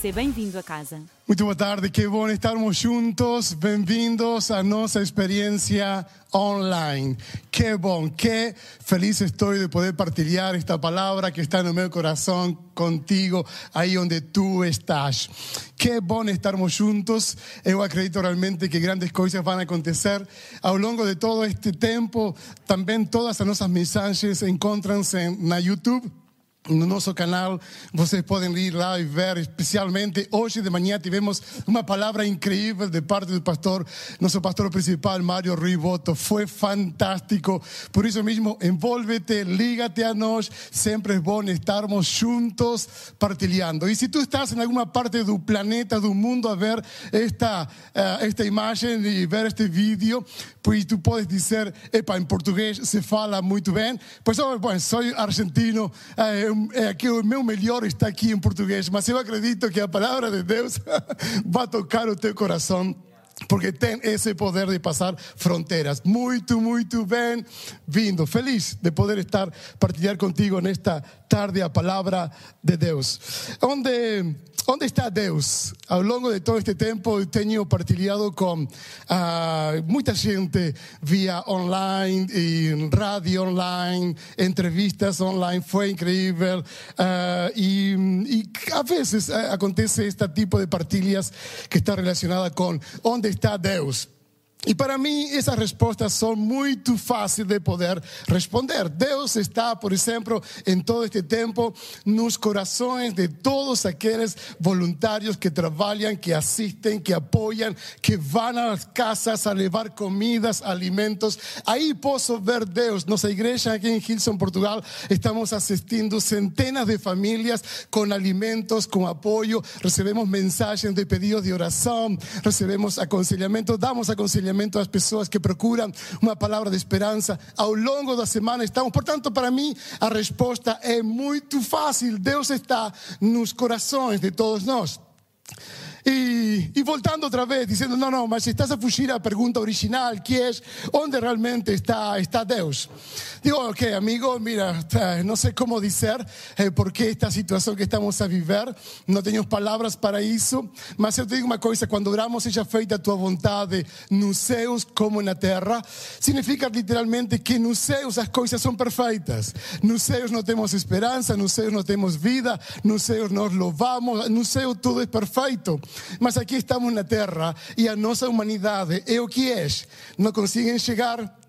Seja bem-vindo a casa. Muito boa tarde, que bom estarmos juntos. Bem-vindos à nossa experiência online. Que bom, que feliz estoy de poder partilhar esta palavra que está no meu coração contigo, aí onde tu estás. Que bom estarmos juntos. Eu acredito realmente que grandes coisas vão acontecer ao longo de todo este tempo. Também todas as nossas mensagens encontram-se na YouTube. No nosso canal, vocês podem ir lá e ver, especialmente hoje de manhã tivemos uma palavra incrível de parte do pastor, nosso pastor principal, Mário Rui Boto. Foi fantástico. Por isso mesmo, envolve-te, liga-te a nós. Sempre é bom estarmos juntos partilhando. E se tu estás em alguma parte do planeta, do mundo, a ver esta, uh, esta imagem e ver este vídeo, pois tu podes dizer, epa, em português se fala muito bem. Pois, oh, bom, sou argentino. Uh, é que o meu melhor está aqui em português, mas eu acredito que a palavra de Deus vai tocar o teu coração. Porque tem esse poder de passar fronteiras. Muito, muito bem-vindo. Feliz de poder estar partilhar contigo nesta tarde a palavra de Deus. Onde Onde está Deus? Ao longo de todo este tempo eu tenho partilhado com uh, muita gente via online, e rádio online, entrevistas online, foi incrível. Uh, e, e a vezes acontece este tipo de partilhas que está relacionada com onde está Deus. E para mim, essas respostas são muito fáceis de poder responder. Deus está, por exemplo, em todo este tempo, nos corações de todos aqueles voluntários que trabalham, que assistem, que apoiam, que vão às casas a levar comidas, alimentos. Aí posso ver Deus. Nossa igreja aqui em Hilson, Portugal, estamos assistindo centenas de famílias com alimentos, com apoio. Recebemos mensagens de pedidos de oração, recebemos aconselhamento, damos aconselhamento às pessoas que procuram uma palavra de esperança ao longo da semana. Estamos, portanto, para mim, a resposta é muito fácil. Deus está nos corações de todos nós. E, e, voltando outra vez, dizendo: não, não, mas estás a fugir à pergunta original, que é onde realmente está, está Deus. Digo, ok, amigo, mira, no sé cómo decir eh, por qué esta situación que estamos a vivir, no tenemos palabras para eso, mas yo te digo una cosa, cuando oramos, ella feita tu voluntad nos céus como na tierra, significa literalmente que nos céus las cosas son perfectas, nos céus no tenemos esperanza, nos céus no tenemos vida, nos céus nos louvamos, nos céus todo es perfecto, mas aquí estamos na tierra y a nuestra humanidad eh, é o que es, no consiguen llegar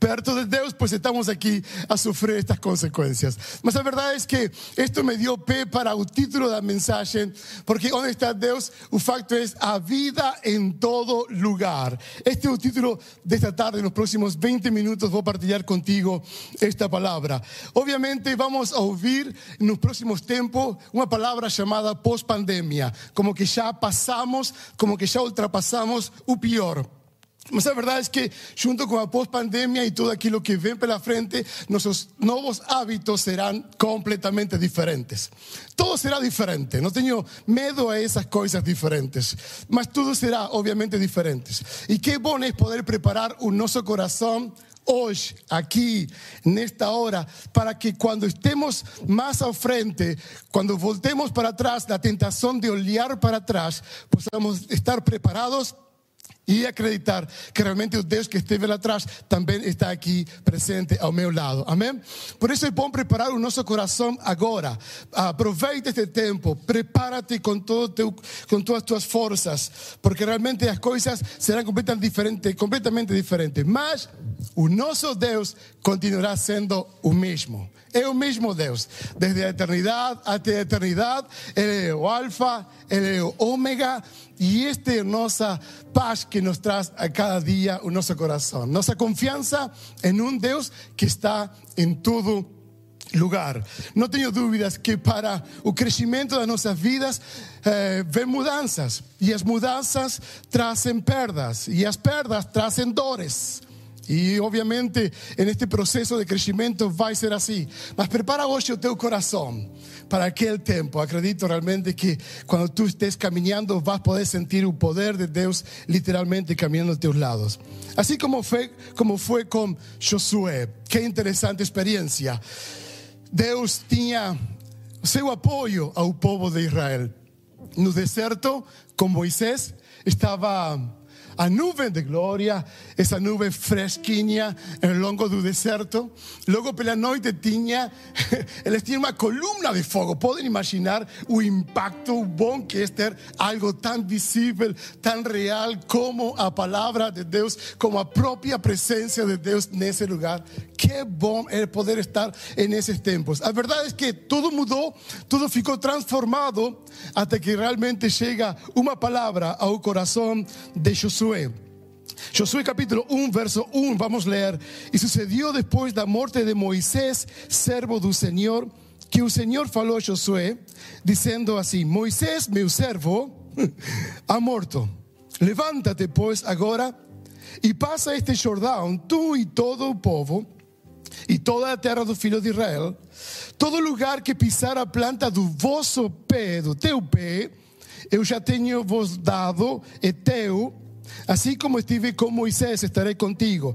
perto de Deus, pois estamos aqui a sofrer estas consequências. Mas a verdade é que isto me deu pé para o título da mensagem, porque onde está Deus, o facto é a vida em todo lugar. Este é o título desta tarde, nos próximos 20 minutos vou partilhar contigo esta palavra. Obviamente vamos a ouvir nos próximos tempos uma palavra chamada pós-pandemia, como que já passamos, como que já ultrapassamos o pior. Mas a verdade é que, junto com a pós-pandemia e tudo aquilo que vem pela frente, nossos novos hábitos serão completamente diferentes. Todo será diferente, não tenho medo a essas coisas diferentes, mas tudo será, obviamente, diferente. E que bom é poder preparar o nosso coração hoje, aqui, nesta hora, para que quando estemos mais à frente, quando voltemos para trás, da tentação de olhar para trás, possamos estar preparados e acreditar que realmente o Deus que esteve lá atrás também está aqui presente ao meu lado. Amém? Por isso é bom preparar o nosso coração agora. Aproveita este tempo, prepara-te com, com todas as tuas forças, porque realmente as coisas serão completamente diferentes, completamente diferentes. Mas o nosso Deus continuará sendo o mesmo. É o mesmo Deus, desde a eternidade até a eternidade. Ele é o Alfa, Ele é o Ômega, e esta é a paz que nos traz a cada dia o nosso coração. Nossa confiança em um Deus que está em todo lugar. Não tenho dúvidas que para o crescimento das nossas vidas eh, vem mudanças, e as mudanças trazem perdas, e as perdas trazem dores. E obviamente neste processo de crescimento vai ser assim. Mas prepara hoje o teu coração para aquele tempo. Acredito realmente que quando tu estés caminhando vas poder sentir o poder de Deus literalmente caminhando aos teus lados. Assim como foi, como foi com Josué. Que interessante experiência. Deus tinha seu apoio ao povo de Israel. No deserto, com Moisés, estava a nuvem de glória, essa nuvem fresquinha ao longo do deserto. Logo pela noite tinha, eles tinham uma coluna de fogo. Podem imaginar o impacto bom que é ter algo tão visível, tão real como a palavra de Deus, como a própria presença de Deus nesse lugar. Que bom é poder estar nesses tempos. A verdade é que tudo mudou, tudo ficou transformado até que realmente chega uma palavra ao coração de Josué. Capítulo 1, verso 1, vamos ler. E sucedió después da morte de Moisés, servo do Senhor, que o Senhor falou a Josué, dizendo assim: Moisés, meu servo, ha morto. Levántate, pois, agora e passa este Jordão, tu e todo o povo, e toda a terra do filho de Israel, todo lugar que pisar a planta do vosso pé, do teu pé, eu já tenho vos dado, é teu, assim como estive com Moisés, estarei contigo.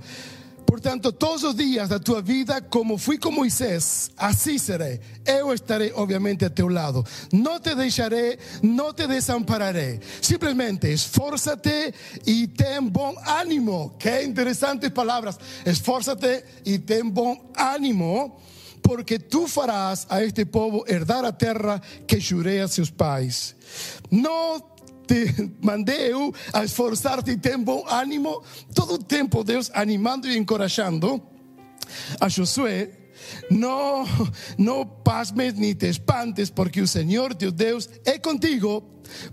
Portanto, todos os dias da tua vida, como fui com Moisés, assim serei. Eu estarei, obviamente, a teu lado. Não te deixarei, não te desampararei. Simplesmente esforça-te e tem bom ânimo. Que interesantes palavras. Esforça-te e tem bom ânimo, porque tu farás a este povo herdar a terra que jurei a seus pais. Não te mandei eu a esforçar-te e tem bom ânimo. Todo o tempo Deus animando e encorajando a Josué. Não, não pasmes nem te espantes, porque o Senhor teu Deus é contigo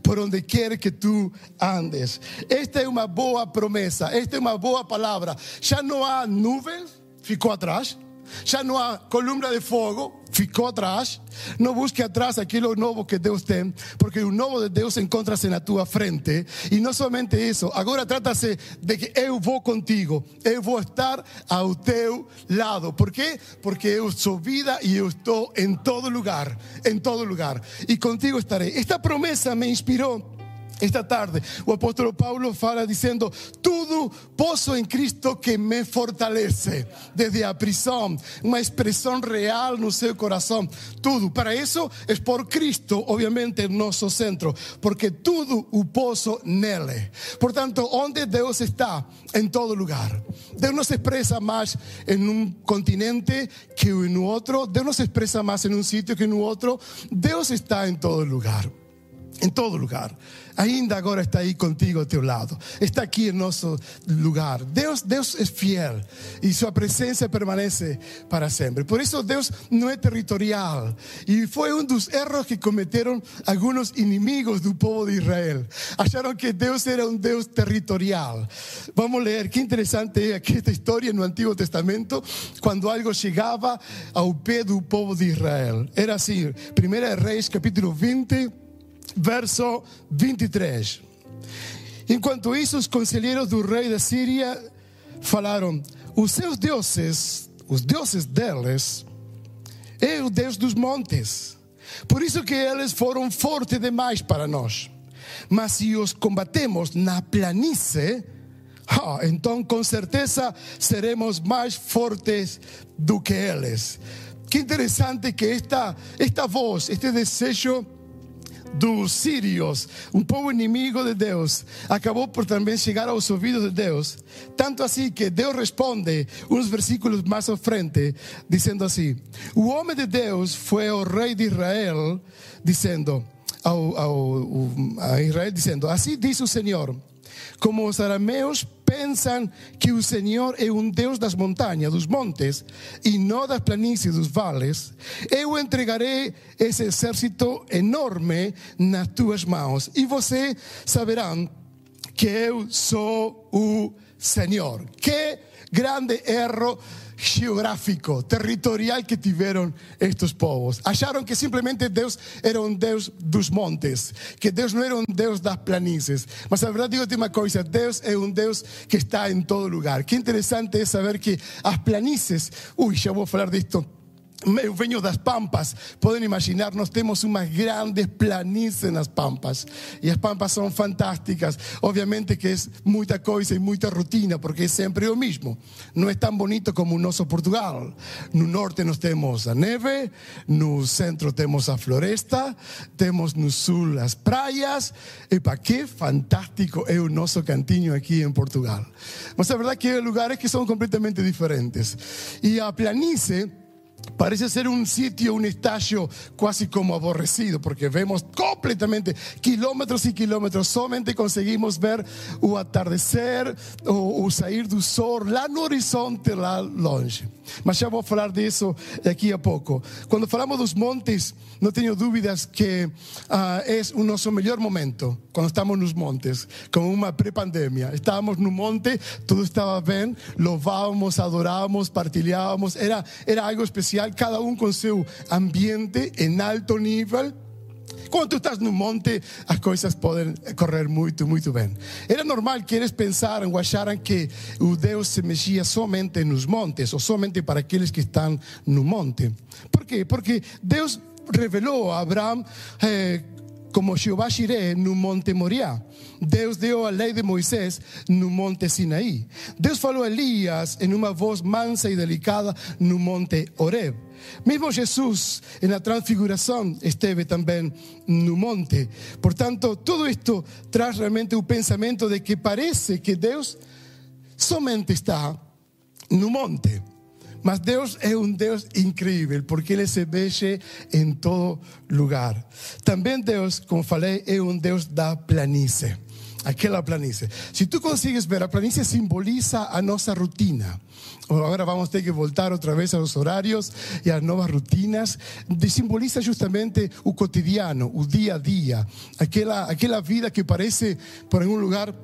por onde quer que tu andes. Esta é uma boa promessa, esta é uma boa palavra. Já não há nuvens, ficou atrás. Já não há coluna de fogo, ficou atrás. Não busque atrás aquilo novo que Deus tem, porque o novo de Deus encontra-se na tua frente. E não somente isso, agora trata-se de que eu vou contigo, eu vou estar ao teu lado. Por quê? Porque eu sou vida e eu estou em todo lugar, em todo lugar. E contigo estarei. Esta promessa me inspirou esta tarde o apóstolo Paulo fala dizendo: Tudo posso em Cristo que me fortalece. Desde a prisão, uma expressão real no seu coração. Tudo. Para isso é por Cristo, obviamente, nosso centro. Porque tudo o posso nele. Portanto, onde Deus está, em todo lugar. Deus não se expressa mais em um continente que em outro. Deus não se expressa mais em um sítio que no outro. Deus está em todo lugar. Em todo lugar ainda agora está aí contigo ao teu lado. Está aqui em nosso lugar. Deus, Deus é fiel e sua presença permanece para sempre. Por isso Deus não é territorial. E foi um dos erros que cometeram alguns inimigos do povo de Israel. Acharam que Deus era um Deus territorial. Vamos ler que interessante é aqui esta história no Antigo Testamento, quando algo chegava ao pé do povo de Israel. Era assim, 1 Reis capítulo 20 verso 23. Enquanto isso, os conselheiros do rei da Síria falaram: os seus deuses, os deuses deles, é o Deus dos montes. Por isso que eles foram fortes demais para nós. Mas se os combatemos na planície, ah, então com certeza seremos mais fortes do que eles. Que interessante que esta, esta voz, este desejo dos sírios, um povo inimigo de Deus, acabou por também chegar aos ouvidos de Deus. Tanto assim que Deus responde uns versículos mais à frente, dizendo assim: O homem de Deus foi ao rei de Israel, dizendo, ao, ao, a Israel, dizendo: Assim diz o Senhor, como os arameus pensam que o Senhor é um Deus das montanhas, dos montes, e não das planícies, dos vales, eu entregarei esse exército enorme nas tuas mãos, e você saberão que eu sou o Senhor. Que grande erro geográfico, territorial que tiveram estes povos. Acharam que simplesmente Deus era um Deus dos montes, que Deus não era um Deus das planícies. Mas a verdade, digo uma coisa: Deus é um que está em todo lugar. Que interessante é saber que as planícies, ui, já vou falar eu venho das Pampas, podem imaginar, nós temos umas grandes planícies nas Pampas. E as Pampas são fantásticas. Obviamente que é muita coisa e muita rotina, porque é sempre o mesmo. Não é tão bonito como o nosso Portugal. No norte nós temos a neve, no centro temos a floresta, temos no sul as praias. E para que fantástico é o nosso cantinho aqui em Portugal. Mas a verdade que há lugares que são completamente diferentes. E a planície Parece ser un sitio, un estadio casi como aborrecido, porque vemos completamente kilómetros y kilómetros, solamente conseguimos ver o atardecer o, o sair do sol lá no horizonte, lá longe. Mas já vou falar disso daqui a pouco. Quando falamos dos montes, não tenho dúvidas que uh, é o nosso melhor momento, quando estamos nos montes, como uma pré-pandemia. Estávamos no monte, tudo estava bem, louvávamos, adorávamos, partilhávamos, era, era algo especial, cada um com seu ambiente em alto nível. Quando tu estás no monte, as coisas podem correr muito, muito bem. Era normal que eles pensaram ou acharam que o Deus se mexia somente nos montes, ou somente para aqueles que estão no monte. Por quê? Porque Deus revelou a Abraão eh, como Jeová Jireh no Monte Moriá. Deus deu a lei de Moisés no Monte Sinaí. Deus falou a Elias em uma voz mansa e delicada no Monte Horeb. Mesmo Jesus, na transfiguração, esteve também no monte. Portanto, tudo isto traz realmente o pensamento de que parece que Deus somente está no monte. Mas Deus é um Deus incrível, porque Ele se mexe em todo lugar. Também Deus, como falei, é um Deus da planície. Aquela planície. Se tu consegues ver, a planície simboliza a nossa rotina. Agora vamos ter que voltar outra vez aos horários e às novas rutinas. Simboliza justamente o cotidiano, o dia a dia. Aquela, aquela vida que parece, por algum lugar,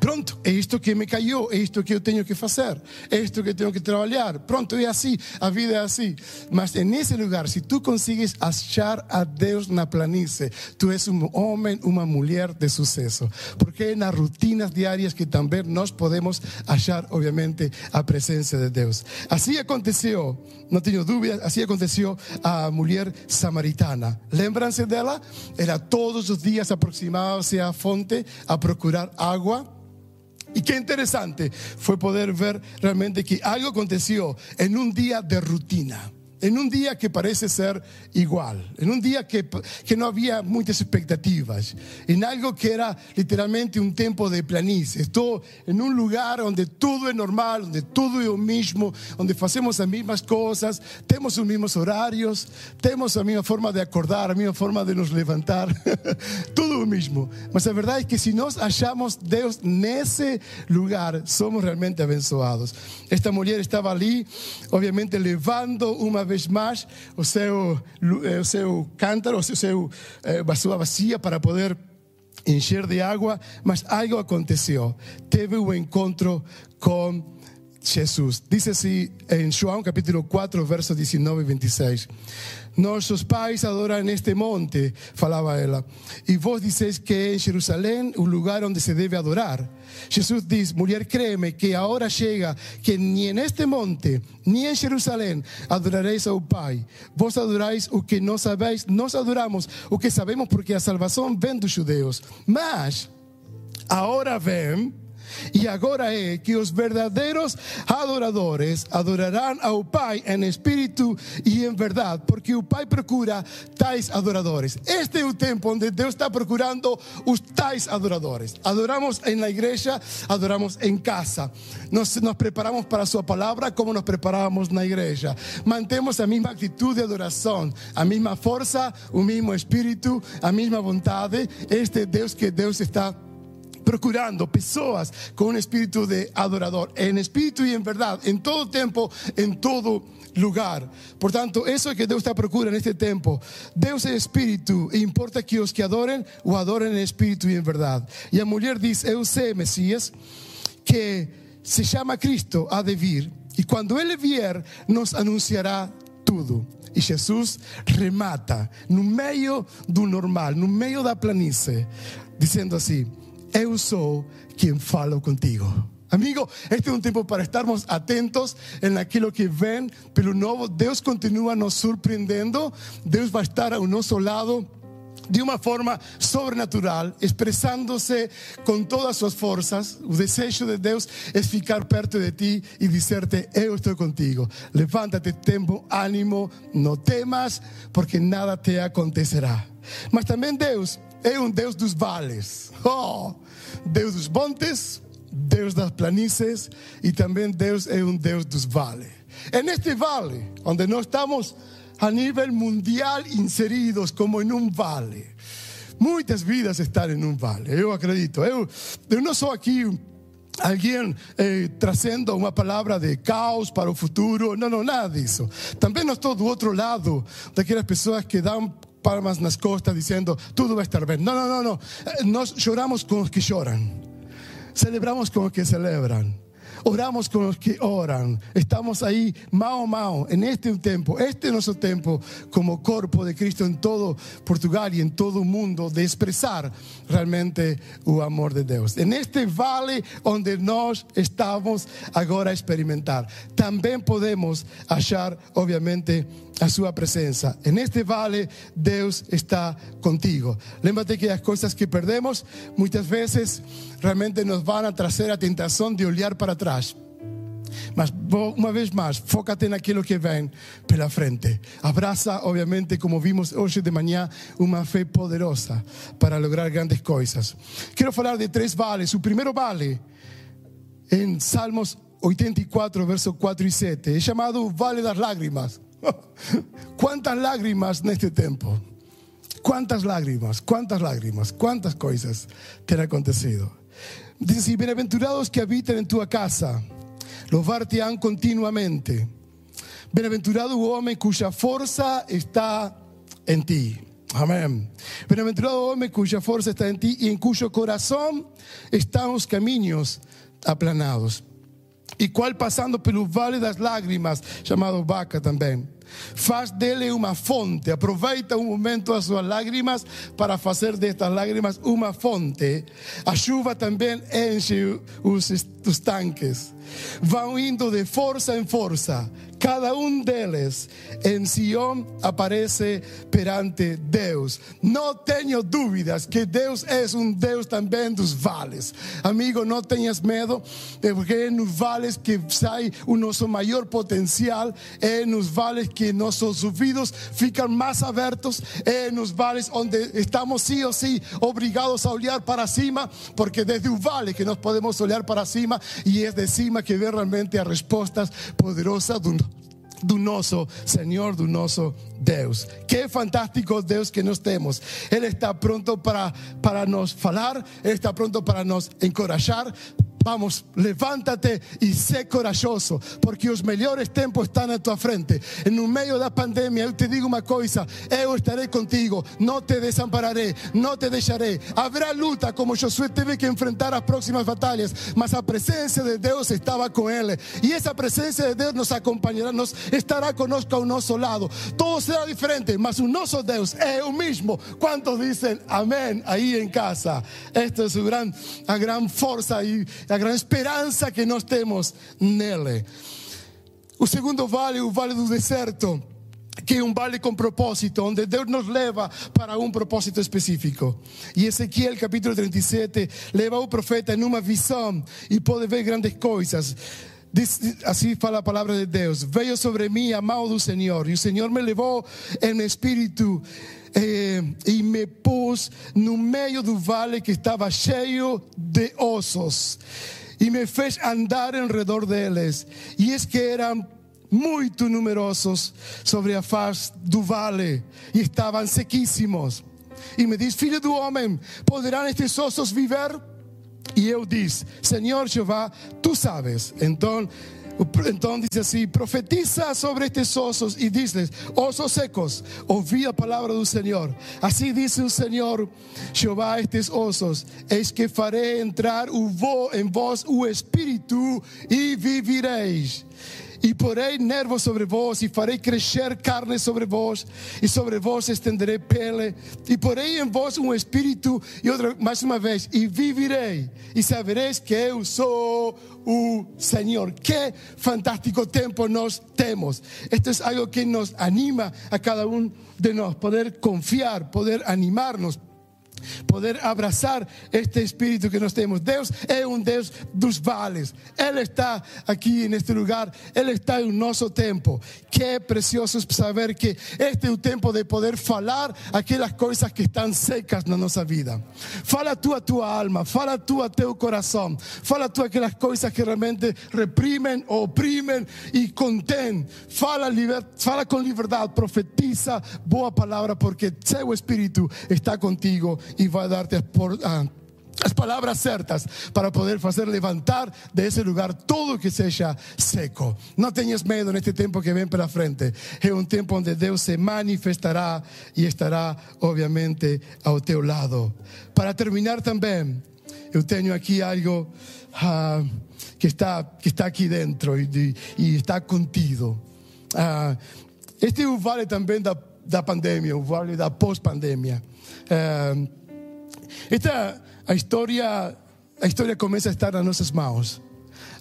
Pronto, é isto que me caiu, é isto que eu tenho que fazer, é isto que tenho que trabalhar. Pronto, é assim, a vida é assim. Mas nesse lugar, se tu consegues achar a Deus na planície, tu és um homem, uma mulher de sucesso. Porque é nas rotinas diárias que também nós podemos achar, obviamente, a presença de Deus. Assim aconteceu, não tenho dúvidas, assim aconteceu a mulher samaritana. Lembram-se dela? Ela todos os dias aproximava-se à fonte a procurar água y qué interesante fue poder ver realmente que algo aconteció en un día de rutina en un día que parece ser igual, en un día que, que, no había muchas expectativas, en algo que era literalmente un tiempo de planicie, todo en un lugar donde todo es normal, donde todo es lo mismo, donde hacemos las mismas cosas, tenemos los mismos horarios, tenemos la misma forma de acordar, la misma forma de nos levantar, todo lo mismo. Mas la verdad es que si nos hallamos Dios en ese lugar, somos realmente abençoados. Esta mujer estaba allí, obviamente, levando una vez mais o seu, eh, o seu cântaro, o seu, eh, a sua bacia para poder encher de água, mas algo aconteceu. Teve um encontro com Jesus. Diz assim em João capítulo 4, versos 19 e 26. Nossos pais adoram neste monte, falava ela. E vos dizeis que é em Jerusalém o lugar onde se deve adorar. Jesus diz: mulher, créeme que a hora chega que nem neste monte, nem em Jerusalém adorareis ao Pai. Vos adorais o que não sabeis, nós adoramos o que sabemos porque a salvação vem dos judeus. Mas a hora vem e agora é que os verdadeiros adoradores adorarão ao Pai em espírito e em verdade, porque o Pai procura tais adoradores. Este é o tempo onde Deus está procurando os tais adoradores. Adoramos na igreja, adoramos em casa. Nos, nos preparamos para a Sua palavra como nos preparávamos na igreja. Mantemos a mesma atitude de adoração, a mesma força, o mesmo espírito, a mesma vontade. Este Deus que Deus está procurando pessoas com um espírito de adorador, em espírito e em verdade, em todo tempo, em todo lugar. Portanto, isso é que Deus está procurando neste tempo. Deus é espírito e importa que os que adorem o adorem em espírito e em verdade. E a mulher diz: Eu sei, Messias, que se llama Cristo, de vir. E quando ele vier, nos anunciará tudo. E Jesus remata no meio do normal, no meio da planície, dizendo assim: Eu sou quem falo contigo. Amigo, este es un tiempo para estarmos atentos en aquello que ven, pero nuevo, Dios continúa nos sorprendiendo, Dios va a estar a nuestro lado de una forma sobrenatural, expresándose con todas sus fuerzas. El deseo de Dios es ficar perto de ti y decirte, yo estoy contigo. Levántate, tempo, ánimo, no temas, porque nada te acontecerá. Mas también Dios es un Dios dos vales. Oh, Deus dos montes, Deus das planícies e também Deus é um Deus dos vales. En este vale, onde nós estamos a nível mundial inseridos como em um vale. Muitas vidas estão em um vale, eu acredito. Eu, eu não sou aqui alguém eh, trazendo uma palavra de caos para o futuro. Não, não, nada disso. Também não estou do outro lado daquelas pessoas que dão palmas nas costas dizendo tudo vai estar bem. Não, não, não, não. Nós choramos com os que choram. Celebramos con los que celebran. Oramos con los que oran. Estamos ahí, mao mao, en este tiempo, este es nuestro tiempo como cuerpo de Cristo en todo Portugal y en todo el mundo, de expresar realmente el amor de Dios. En este vale donde nos estamos ahora a experimentar, también podemos hallar, obviamente, a su presencia. En este vale, Dios está contigo. Lémbrate que las cosas que perdemos muchas veces realmente nos van a traer a tentación de olhar para atrás. Mas uma vez mais, foca-te naquilo que vem pela frente. Abraça, obviamente, como vimos hoje de manhã, uma fé poderosa para lograr grandes coisas. Quero falar de três vales. O primeiro vale, em Salmos 84, versos 4 e 7, é chamado Vale das Lágrimas. ¿Cuántas lágrimas en este tiempo? ¿Cuántas lágrimas? ¿Cuántas lágrimas? ¿Cuántas cosas te han acontecido? Dice, bienaventurados que habitan en tu casa, los vartean continuamente. Bienaventurado hombre cuya fuerza está en ti. Amén. Bienaventurado hombre cuya fuerza está en ti y en cuyo corazón están los caminos aplanados. e qual passando pelo vale das lágrimas, chamado Baca também. Faz dele uma fonte, aproveita um momento as suas lágrimas para fazer destas lágrimas uma fonte. A chuva também enche os, os tanques. Vão indo de força em força cada um deles em Sion aparece perante Deus. Não tenho dúvidas que Deus é um Deus também dos vales. Amigo, não tenhas medo, porque é nos vales que sai o nosso maior potencial, é nos vales que nossos ouvidos ficam mais abertos, é nos vales onde estamos sim ou sim obrigados a olhar para cima, porque desde o vale que nós podemos olhar para cima e é de cima que vê realmente as respostas poderosas do do nosso Senhor, do Deus. Que fantástico Deus que nós temos. Ele está pronto para, para nos falar, Ele está pronto para nos encorajar, Vamos, levántate y sé corajoso, porque los mejores tiempos están a tu frente. En un medio de la pandemia, yo te digo una cosa, yo estaré contigo, no te desampararé, no te dejaré. Habrá luta como Josué tuve que enfrentar las próximas batallas, mas la presencia de Dios estaba con él. Y esa presencia de Dios nos acompañará, nos estará conosco a nuestro lado. Todo será diferente, mas un nuestro Dios es el mismo. ¿Cuántos dicen amén ahí en casa? Esta es su gran, gran fuerza y a grande esperança que nós temos nele. O segundo vale, o vale do deserto, que é um vale com propósito, onde Deus nos leva para um propósito específico. E Ezequiel, capítulo 37, leva o profeta em uma visão e pode ver grandes coisas. Assim fala a palavra de Deus: Veio sobre mim a mão do Senhor, e o Senhor me levou em espírito eh, e me pus no meio do vale que estava cheio de ossos e me fez andar em redor deles. E es que eram muito numerosos sobre a face do vale e estavam sequíssimos. E me diz: Filho do homem, poderão estes ossos viver? E eu disse: Senhor Jeová, tu sabes. Então Então diz assim: profetiza sobre estes ossos e diz-lhes: ossos secos, ouvi a palavra do Senhor. Assim disse o Senhor Jeová a estes ossos: Eis que farei entrar em vós o Espírito e vivireis. E porei nervos sobre vós, e farei crescer carne sobre vós, e sobre vós estenderei pele, e porei em vós um espírito, e outra, mais uma vez, e vivirei, e sabereis que eu sou o Senhor. Que fantástico tempo nós temos. Esto es algo que nos anima a cada um de nós, poder confiar, poder animarnos poder abrazar este espíritu que nós temos. Deus é um Deus dos vales. Ele está aqui neste lugar, Ele está em nosso tempo. Que precioso saber que este é o tempo de poder falar aquelas coisas que estão secas na nossa vida. Fala tu a tua alma, fala tu a teu coração, fala tu aquelas coisas que realmente reprimem, oprimem e contêm. Fala, fala com liberdade, profetiza boa palavra, porque seu espírito está contigo y va a darte por, ah, certas para poder hacer levantar de ese lugar todo que sea seco. No tengas miedo en este tiempo que ven la frente. Es un tiempo donde Dios se manifestará y estará obviamente a teu lado. Para terminar también, yo tengo aquí algo ah, que, está, que está aquí dentro y, está contigo. Uh, este vale también da, da pandemia, o vale da pós-pandemia. Esta, a história, a história começa a estar nas nossas mãos.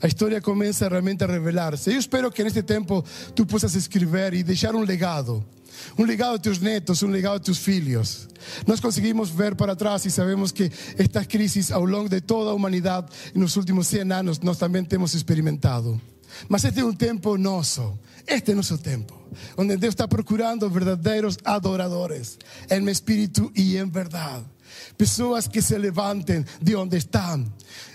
A história começa realmente a revelar-se. Eu espero que neste tempo tu possas escrever e deixar um legado. Um legado a teus netos, um legado a teus filhos. Nós conseguimos ver para trás e sabemos que estas crises ao longo de toda a humanidade, nos últimos 100 anos, nós também temos experimentado. Mas este é um tempo nosso. Este é nosso tempo. Onde Deus está procurando verdadeiros adoradores. Em espírito e em verdade. Pessoas que se levantem de onde estão.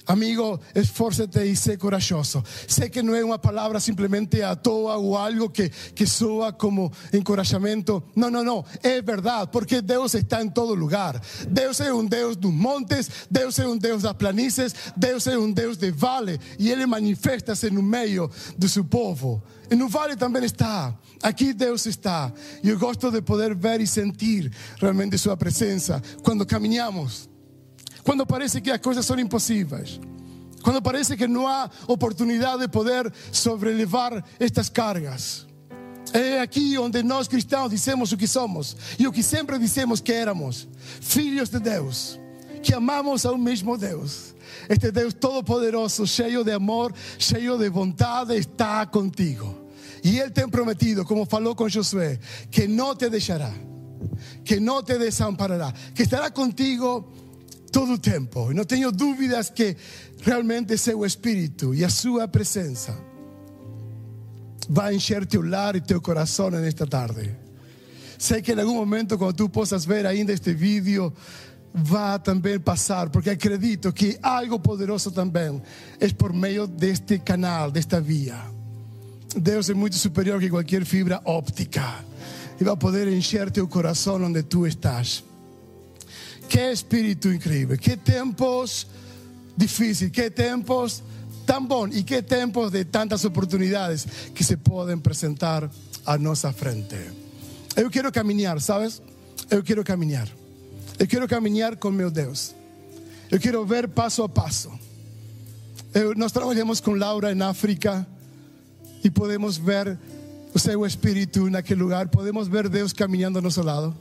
Amigo, esfórcete e sé corajoso. Sé que não é uma palavra simplesmente à toa ou algo que, que soa como encorajamento. Não, não, não. É verdade, porque Deus está em todo lugar. Deus é um Deus dos montes, Deus é um Deus das planícies, Deus é um Deus de vale e Ele manifesta-se no meio do seu povo. E no vale também está. Aqui Deus está. E eu gosto de poder ver e sentir realmente Sua presença quando caminhamos. Quando parece que as coisas são impossíveis. Quando parece que não há oportunidade de poder sobrelevar estas cargas. É aqui onde nós cristãos dizemos o que somos e o que sempre dissemos que éramos: filhos de Deus, que amamos ao mesmo Deus. Este Deus todo-poderoso, de amor, cheio de vontade, está contigo. E Ele tem prometido, como falou com Josué, que não te deixará, que não te desamparará, que estará contigo todo o tempo. E não tenho dúvidas que realmente seu Espírito e a sua presença vai encher teu lar e teu coração nesta tarde. Sei que em algum momento, quando tu possas ver ainda este vídeo, vai também passar, porque acredito que algo poderoso também é por meio deste canal, desta via. Deus é muito superior que qualquer fibra óptica e vai poder encher teu coração onde tu estás. Que espírito incrível, que tempos difíceis, que tempos tão bons e que tempos de tantas oportunidades que se podem apresentar à nossa frente. Eu quero caminhar, sabes? Eu quero caminhar. Eu quero caminhar com meu Deus. Eu quero ver passo a passo. Eu, nós trabalhamos com Laura em África e podemos ver o seu espírito naquele lugar, podemos ver Deus caminhando ao nosso lado.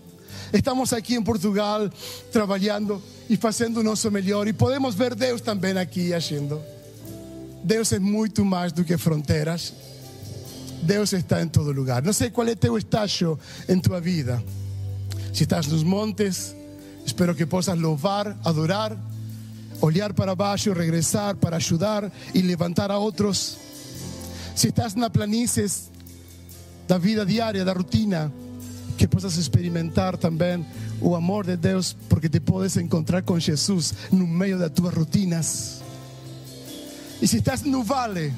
Estamos aqui em Portugal trabalhando e fazendo o nosso melhor e podemos ver Deus também aqui agindo. Deus é muito mais do que fronteiras. Deus está em todo lugar. Não sei qual é teu estágio em tua vida. Se estás nos montes, espero que possas louvar, adorar, olhar para baixo, regressar para ajudar e levantar a outros. Se estás na planície da vida diária, da rotina, que possas experimentar também o amor de Deus, porque te podes encontrar com Jesus no meio das tuas rotinas. E se estás no vale,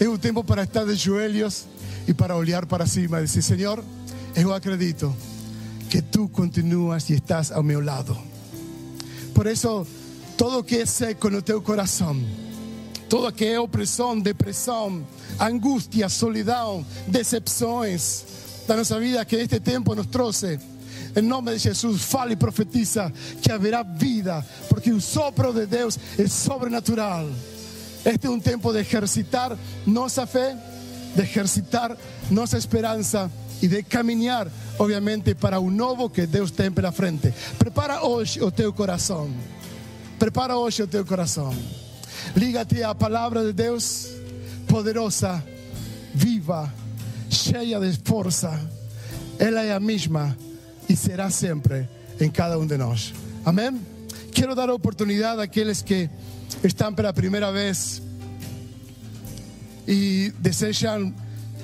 é o tempo para estar de joelhos e para olhar para cima e dizer: Senhor, eu acredito que tu continuas e estás ao meu lado. Por isso, todo que é seco no teu coração, Tudo que é opressão, depressão, angústia, solidão, decepções da nossa vida que este tempo nos trouxe. Em nome de Jesus, fala e profetiza que haverá vida, porque o sopro de Deus é sobrenatural. Este é um tempo de exercitar nossa fé, de exercitar nossa esperança e de caminhar, obviamente, para o novo que Deus tem pela frente. Prepara hoje o teu coração. Prepara hoje o teu coração. Liga-te à palavra de Deus, poderosa, viva, cheia de força. Ela é a mesma e será sempre em cada um de nós. Amém? Quero dar a oportunidade àqueles que estão pela primeira vez e desejam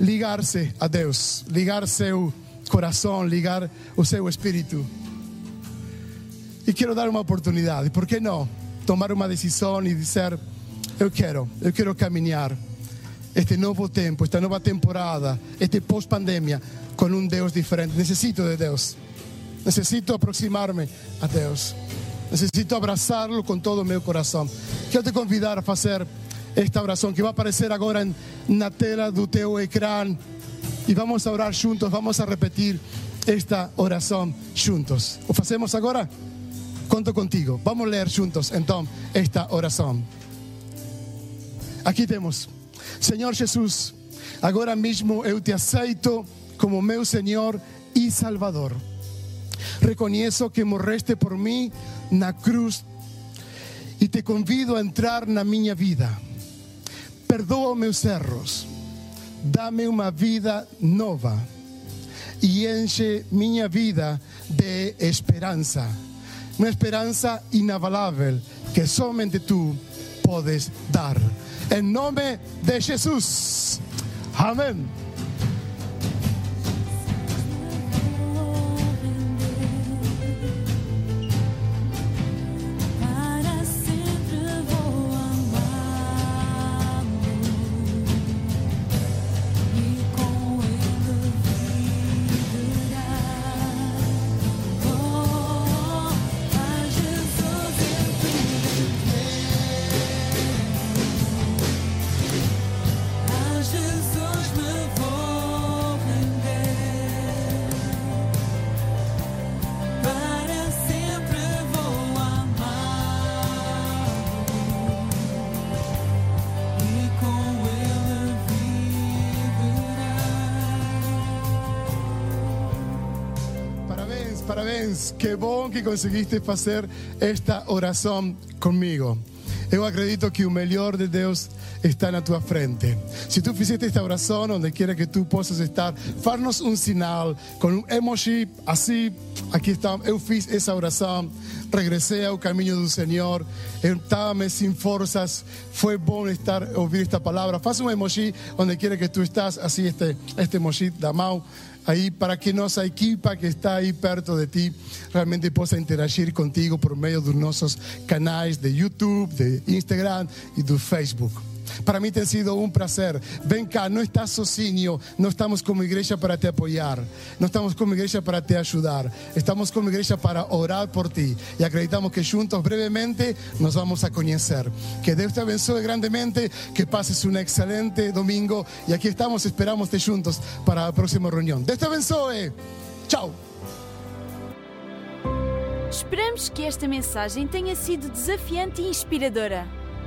ligar-se a Deus, ligar seu coração, ligar o seu espírito. E quero dar uma oportunidade, por que não? Tomar uma decisão e dizer: Eu quero, eu quero caminhar este novo tempo, esta nova temporada, este pós-pandemia, com um Deus diferente. Necessito de Deus, necessito aproximar-me a Deus, necessito abraçá-lo com todo o meu coração. Te convidar a fazer esta oração que vai aparecer agora na tela do teu ecrã e vamos a orar juntos, vamos a repetir esta oração juntos. O fazemos agora? Conto contigo. Vamos ler juntos então esta oração. Aqui temos. Senhor Jesus, agora mesmo eu te aceito como meu Senhor e Salvador. Reconheço que morreste por mim na cruz e te convido a entrar na minha vida. Perdoa meus erros. Dá-me uma vida nova e enche minha vida de esperança. Uma esperança inabalável que somente tu podes dar. Em nome de Jesus. Amém. Parabéns. Que bom que conseguiste fazer esta oração comigo. Eu acredito que o melhor de Deus está na tua frente. Se tu fizeste esta oração, onde quer que tu possas estar, faz-nos um sinal com um emoji assim. Aqui está, eu fiz essa oração, regressei ao caminho do Senhor, eu estava sem forças, foi bom estar ouvir esta palavra. Faz um emoji onde quer que tu estás, assim este, este emoji da mão aí para que nossa equipa que está aí perto de ti realmente possa interagir contigo por meio dos nossos canais de YouTube, de Instagram e do Facebook. Para mim tem sido um prazer. Vem cá, não estás sozinho. Não estamos como igreja para te apoiar. Não estamos como igreja para te ajudar. Estamos como igreja para orar por ti. E acreditamos que juntos, brevemente, nos vamos a conhecer. Que Deus te abençoe grandemente. Que pases um excelente domingo. E aqui estamos, esperamos te juntos para a próxima reunião. Deus te abençoe. Tchau. Esperamos que esta mensagem tenha sido desafiante e inspiradora.